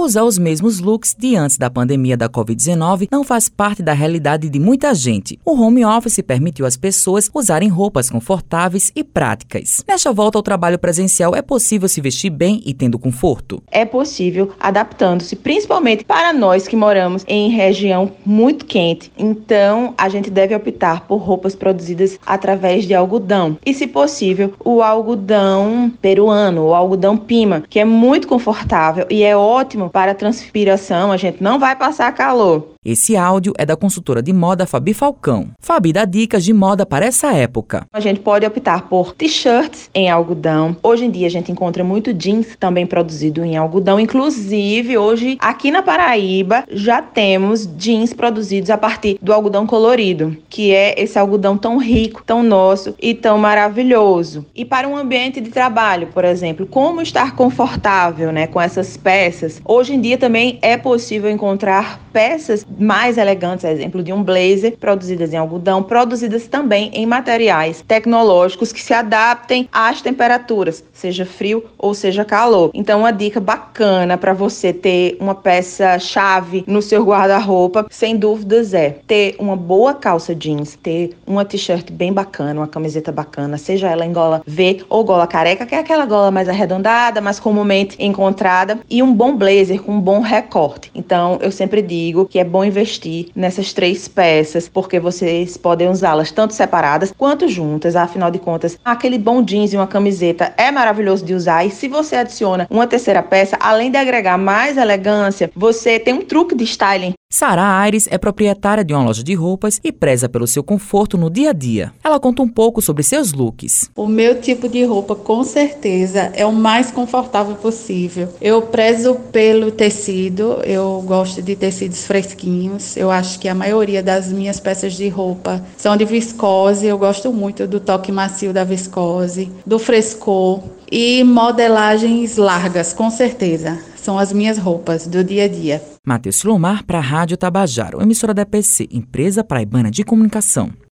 usar os mesmos looks de antes da pandemia da Covid-19 não faz parte da realidade de muita gente. O home office permitiu às pessoas usarem roupas confortáveis e práticas. Nesta volta ao trabalho presencial, é possível se vestir bem e tendo conforto? É possível, adaptando-se, principalmente para nós que moramos em região muito quente. Então, a gente deve optar por roupas produzidas através de algodão. E, se possível, o algodão peruano, o algodão pima, que é muito confortável e é ótimo para transpiração. A gente não vai passar calor. Esse áudio é da consultora de moda Fabi Falcão. Fabi dá dicas de moda para essa época. A gente pode optar por t-shirts em algodão. Hoje em dia a gente encontra muito jeans também produzido em algodão. Inclusive, hoje aqui na Paraíba já temos jeans produzidos a partir do algodão colorido, que é esse algodão tão rico, tão nosso e tão maravilhoso. E para um ambiente de trabalho, por exemplo, como estar confortável, né, com essas peças? Hoje em dia também é possível encontrar peças mais elegantes, exemplo de um blazer, produzidas em algodão, produzidas também em materiais tecnológicos que se adaptem às temperaturas, seja frio ou seja calor. Então, uma dica bacana para você ter uma peça chave no seu guarda-roupa, sem dúvidas é ter uma boa calça jeans, ter uma t-shirt bem bacana, uma camiseta bacana, seja ela em gola V ou gola careca, que é aquela gola mais arredondada, mais comumente encontrada, e um bom blazer com um bom recorte. Então, eu sempre digo que é bom investir nessas três peças, porque vocês podem usá-las tanto separadas quanto juntas. Afinal de contas, aquele bom jeans e uma camiseta é maravilhoso de usar. E se você adiciona uma terceira peça, além de agregar mais elegância, você tem um truque de styling Sara Aires é proprietária de uma loja de roupas e preza pelo seu conforto no dia a dia. Ela conta um pouco sobre seus looks. O meu tipo de roupa, com certeza, é o mais confortável possível. Eu prezo pelo tecido, eu gosto de tecidos fresquinhos. Eu acho que a maioria das minhas peças de roupa são de viscose. Eu gosto muito do toque macio da viscose, do frescor e modelagens largas, com certeza. São as minhas roupas do dia a dia. Matheus Silomar para a Rádio Tabajaro, emissora da EPC, empresa praibana de comunicação.